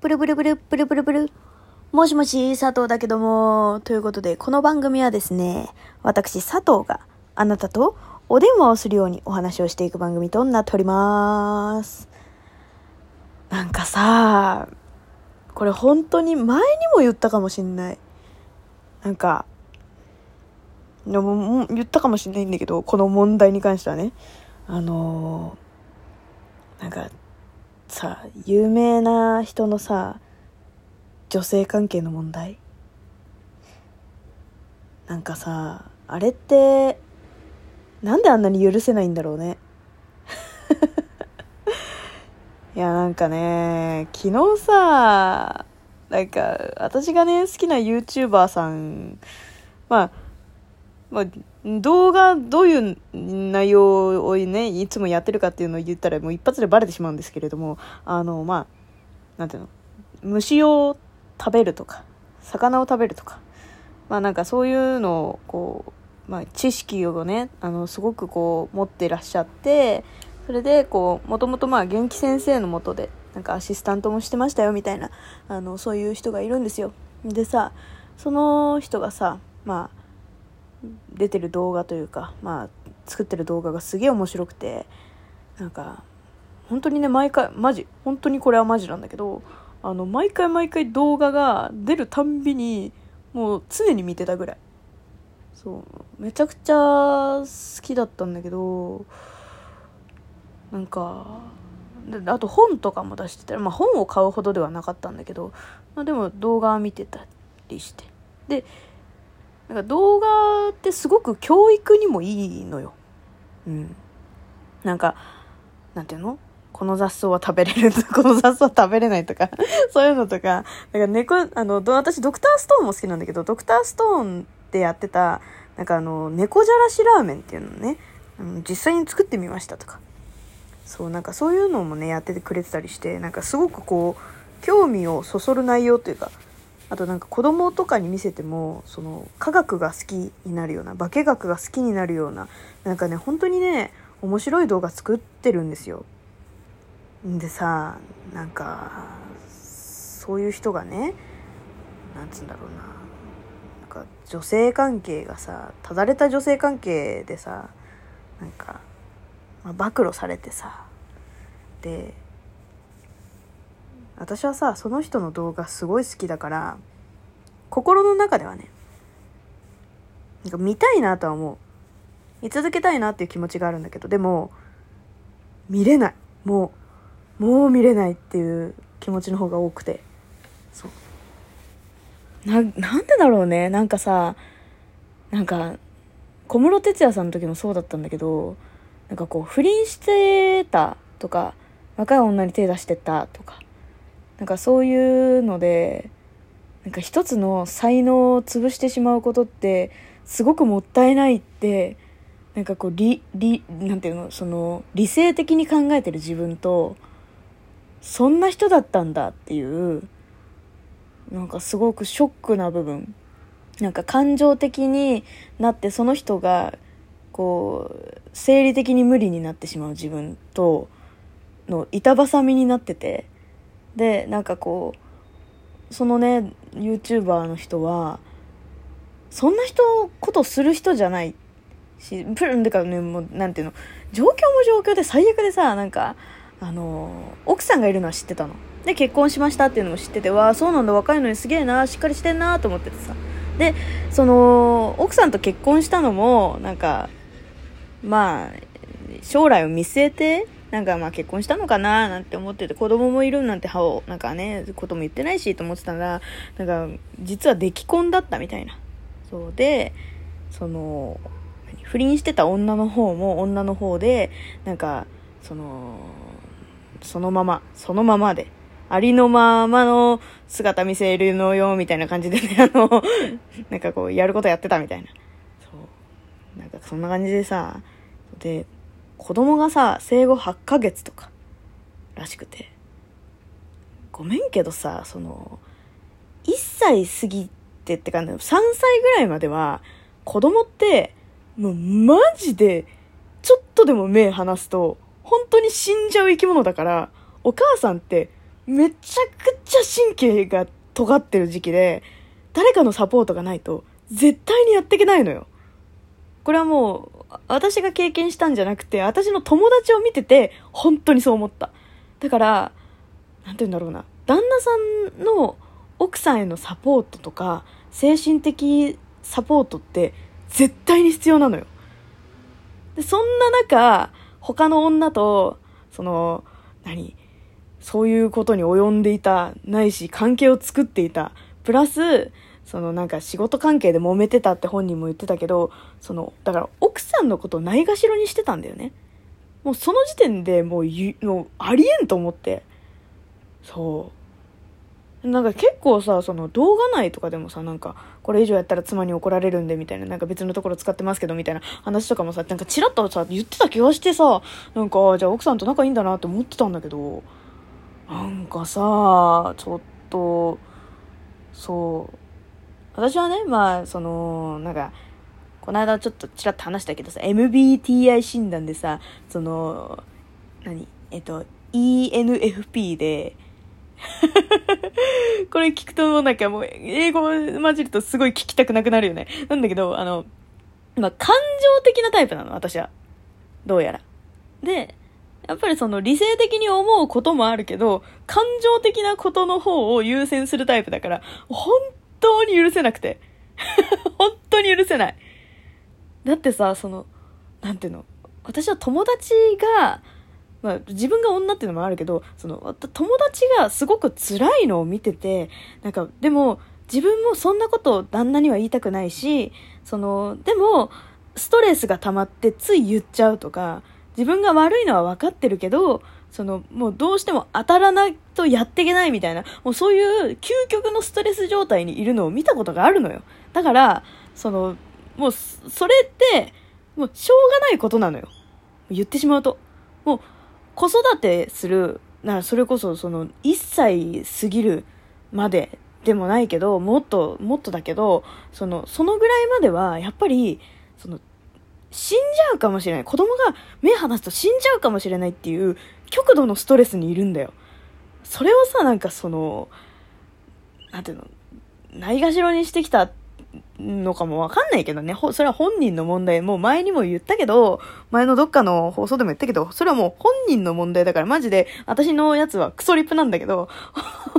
ブルブルブル、ブルブルブル。もしもし、佐藤だけども。ということで、この番組はですね、私、佐藤があなたとお電話をするようにお話をしていく番組となっております。なんかさ、これ本当に前にも言ったかもしんない。なんか、でもも言ったかもしんないんだけど、この問題に関してはね。あのーなんか、さ、有名な人のさ、女性関係の問題？なんかさ、あれって、なんであんなに許せないんだろうね？いや、なんかね、昨日さ、なんか、私がね、好きな YouTuber さん、まあ、まあ、動画どういう内容をね、いつもやってるかっていうのを言ったらもう一発でバレてしまうんですけれども、あの、まあ、なんていうの、虫を食べるとか、魚を食べるとか、まあなんかそういうのを、こう、まあ知識をね、あの、すごくこう、持ってらっしゃって、それで、こう、もともとまあ元気先生のもとで、なんかアシスタントもしてましたよみたいな、あの、そういう人がいるんですよ。でさ、その人がさ、まあ、出てる動画というか、まあ、作ってる動画がすげえ面白くて、なんか、本当にね、毎回、マジ、本当にこれはマジなんだけど、あの、毎回毎回動画が出るたんびに、もう常に見てたぐらい。そう、めちゃくちゃ好きだったんだけど、なんか、あと本とかも出してたまあ本を買うほどではなかったんだけど、まあでも動画は見てたりして。で、なんか動画ってすごく教育にもいいのよ。うん。なんか、なんていうの？この雑草は食べれる、この雑草は食べれないとか、そういうのとか、なんか猫、あの、私ドクターストーンも好きなんだけど、ドクターストーンでやってた、なんかあの、猫じゃらしラーメンっていうのね、あの実際に作ってみましたとか。そう、なんかそういうのもね、やっててくれてたりして、なんかすごくこう、興味をそそる内容というか、あとなんか子供とかに見せても、その科学が好きになるような、化学が好きになるような、なんかね、本当にね、面白い動画作ってるんですよ。でさ、なんか、そういう人がね、なんつうんだろうな、なんか女性関係がさ、ただれた女性関係でさ、なんか、まあ、暴露されてさ、で、私はさその人の動画すごい好きだから心の中ではねなんか見たいなとは思う。見続けたいなっていう気持ちがあるんだけどでも見れない。もうもう見れないっていう気持ちの方が多くて。そう。ななんでだろうね。なんかさなんか小室哲哉さんの時もそうだったんだけどなんかこう不倫してたとか若い女に手出してたとかなんかそういうので、なんか一つの才能を潰してしまうことって、すごくもったいないって、なんかこう、理、理、なんていうの、その、理性的に考えてる自分と、そんな人だったんだっていう、なんかすごくショックな部分。なんか感情的になって、その人が、こう、生理的に無理になってしまう自分と、の板挟みになってて、でなんかこうそのね YouTuber の人はそんな人ことする人じゃないしプルンでかねもうなんていうの状況も状況で最悪でさなんかあの奥さんがいるのは知ってたの。で結婚しましたっていうのも知っててわあそうなんだ若いのにすげえなしっかりしてんなと思っててさ。でその奥さんと結婚したのもなんかまあ将来を見据えてなんかまあ結婚したのかななんて思ってて、子供もいるなんてはお、なんかね、ことも言ってないしと思ってたら、なんか、実は出来婚だったみたいな。そうで、その、不倫してた女の方も女の方で、なんか、その、そのまま、そのままで、ありのままの姿見せるのよ、みたいな感じでね、あの、なんかこう、やることやってたみたいな。そう。なんかそんな感じでさ、で、子供がさ、生後8ヶ月とからしくて。ごめんけどさ、その、1歳過ぎてって感じ3歳ぐらいまでは、子供って、もうマジで、ちょっとでも目離すと、本当に死んじゃう生き物だから、お母さんって、めちゃくちゃ神経が尖ってる時期で、誰かのサポートがないと、絶対にやっていけないのよ。これはもう、私が経験したんじゃなくて、私の友達を見てて、本当にそう思った。だから、なんて言うんだろうな。旦那さんの奥さんへのサポートとか、精神的サポートって絶対に必要なのよ。で、そんな中、他の女と、その、何そういうことに及んでいた、ないし関係を作っていた。プラス、そのなんか仕事関係で揉めてたって本人も言ってたけど、その、だから奥さんのことをないがしろにしてたんだよね。もうその時点でもうもうありえんと思って。そう。なんか結構さ、その動画内とかでもさ、なんか、これ以上やったら妻に怒られるんで、みたいな、なんか別のところ使ってますけど、みたいな話とかもさ、なんかチラッとさ、言ってた気がしてさ、なんか、じゃあ奥さんと仲いいんだなって思ってたんだけど、なんかさ、ちょっと、そう。私はね、まあ、その、なんか、この間ちょっとちらっと話したけどさ、MBTI 診断でさ、その、何えっと、ENFP で、これ聞くとなんかもう英語混じるとすごい聞きたくなくなるよね。なんだけど、あの、まあ、感情的なタイプなの、私は。どうやら。で、やっぱりその理性的に思うこともあるけど、感情的なことの方を優先するタイプだから、本当に許せなくて。本当に許せない。だってさ、その、なんていうの、私は友達が、まあ、自分が女っていうのもあるけど、その、友達がすごく辛いのを見てて、なんか、でも、自分もそんなことを旦那には言いたくないし、その、でも、ストレスが溜まってつい言っちゃうとか、自分が悪いのは分かってるけど、その、もうどうしても当たらないとやっていけないみたいな、もうそういう究極のストレス状態にいるのを見たことがあるのよ。だから、その、もう、それって、もうしょうがないことなのよ。言ってしまうと。もう、子育てする、なそれこそその1歳過ぎるまででもないけど、もっと、もっとだけど、その、そのぐらいまでは、やっぱり、その、死んじゃうかもしれない。子供が目離すと死んじゃうかもしれないっていう極度のストレスにいるんだよ。それをさ、なんかその、なんていうの、ないがしろにしてきたのかもわかんないけどね。それは本人の問題。もう前にも言ったけど、前のどっかの放送でも言ったけど、それはもう本人の問題だからマジで、私のやつはクソリップなんだけど、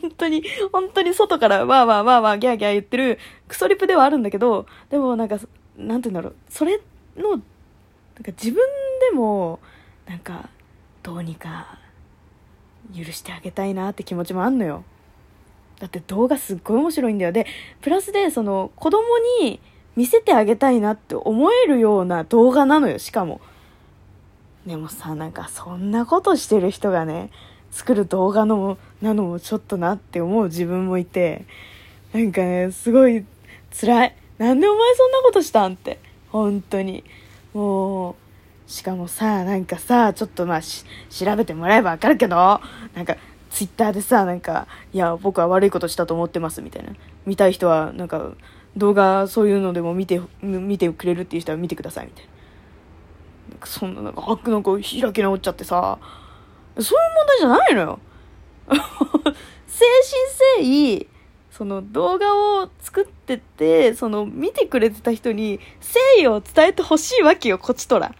本当に、本当に外からわーわーわーわーギャーギャー言ってるクソリップではあるんだけど、でもなんか、なんて言うんだろう。それの、なんか自分でも、なんか、どうにか許してあげたいなって気持ちもあんのよ。だって動画すっごい面白いんだよ。で、プラスでその子供に見せてあげたいなって思えるような動画なのよ、しかも。でもさ、なんかそんなことしてる人がね、作る動画のなのもちょっとなって思う自分もいて、なんかね、すごい辛い。なんでお前そんなことしたんって。本当に。もう、しかもさ、なんかさ、ちょっとまあ調べてもらえばわかるけど、なんか、ツイッターでさ、なんか、いや、僕は悪いことしたと思ってます、みたいな。見たい人は、なんか、動画、そういうのでも見て、見てくれるっていう人は見てください、みたいな。なんかそんな、なんか、なんか開き直っちゃってさ、そういう問題じゃないのよ。精神誠意、その動画を作ってて、その見てくれてた人に誠意を伝えてほしいわけよ、こっちとら。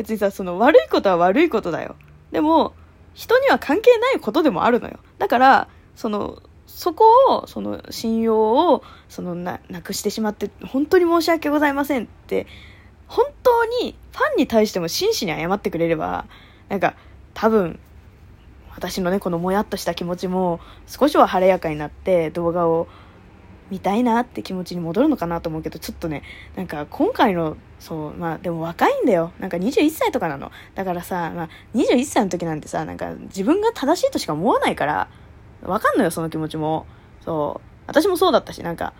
別にさ、その悪いことは悪いことだよ。でも、人には関係ないことでもあるのよ。だから、その、そこを、その信用を、そのな、なくしてしまって、本当に申し訳ございませんって、本当にファンに対しても真摯に謝ってくれれば、なんか、多分、私のね、このもやっとした気持ちも、少しは晴れやかになって動画を見たいなって気持ちに戻るのかなと思うけど、ちょっとね、なんか今回の、そう、まあでも若いんだよ。なんか21歳とかなの。だからさ、まあ21歳の時なんてさ、なんか自分が正しいとしか思わないから、わかんのよ、その気持ちも。そう。私もそうだったし、なんか、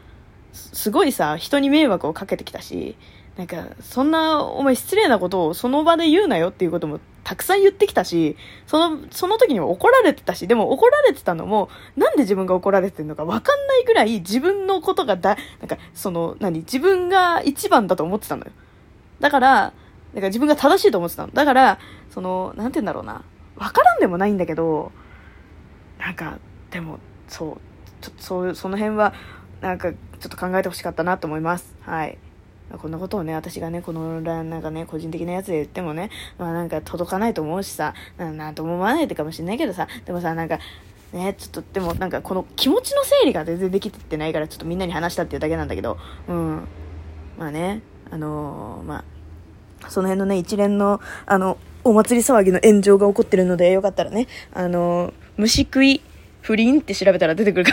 すごいさ、人に迷惑をかけてきたし、なんか、そんな、お前失礼なことをその場で言うなよっていうこともたくさん言ってきたし、その、その時には怒られてたし、でも怒られてたのも、なんで自分が怒られてるのかわかんないぐらい自分のことがだ、なんか、その、何、自分が一番だと思ってたのよ。だから、なんか自分が正しいと思ってたの。だから、その、なんて言うんだろうな。わからんでもないんだけど、なんかでもそうちょっとそうその辺はなんかちょっと考えてほしかったなと思いますはいまこんなことをね、私がね、この、なんかね、個人的なやつで言ってもね、まあなんか届かないと思うしさ、なんとも思わないってかもしんないけどさ、でもさ、なんか、ね、ちょっと、でもなんかこの気持ちの整理が全然できてないから、ちょっとみんなに話したっていうだけなんだけど、うん。まあね、あのー、まあ、その辺のね、一連の、あの、お祭り騒ぎの炎上が起こってるので、よかったらね、あのー、虫食い不倫って調べたら出てくるか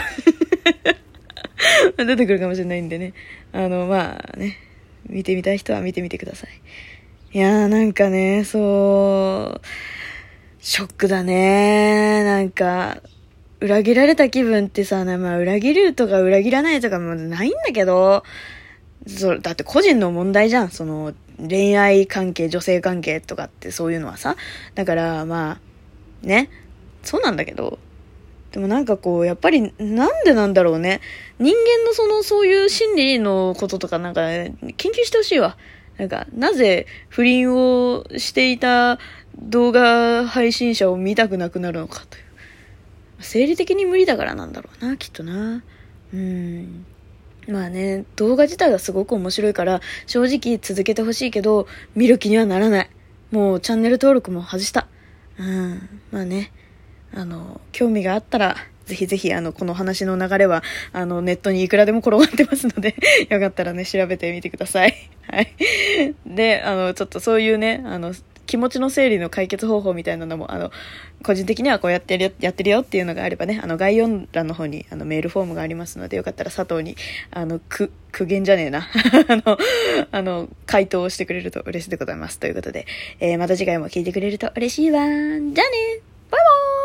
出てくるかもしれないんでね。あの、まあね、見てみたい人は見てみてください。いやーなんかね、そう、ショックだね。なんか、裏切られた気分ってさ、まあ裏切るとか裏切らないとかもないんだけど、そだって個人の問題じゃん。その、恋愛関係、女性関係とかってそういうのはさ。だから、まあ、ね。そうなんだけど、でもなんかこう、やっぱりなんでなんだろうね。人間のその、そういう心理のこととかなんか、ね、研究してほしいわ。なんか、なぜ不倫をしていた動画配信者を見たくなくなるのかという。生理的に無理だからなんだろうな、きっとな。うん。まあね、動画自体がすごく面白いから、正直続けてほしいけど、見る気にはならない。もうチャンネル登録も外した。うん。まあね。あの、興味があったら、ぜひぜひ、あの、この話の流れは、あの、ネットにいくらでも転がってますので よかったらね、調べてみてください。はい。で、あの、ちょっとそういうね、あの、気持ちの整理の解決方法みたいなのも、あの、個人的にはこうやってるよ、やってるよっていうのがあればね、あの、概要欄の方に、あの、メールフォームがありますので、よかったら佐藤に、あの、く、苦言じゃねえな。あの、あの、回答をしてくれると嬉しいでございます。ということで、えー、また次回も聞いてくれると嬉しいわ。じゃあねバイバーイ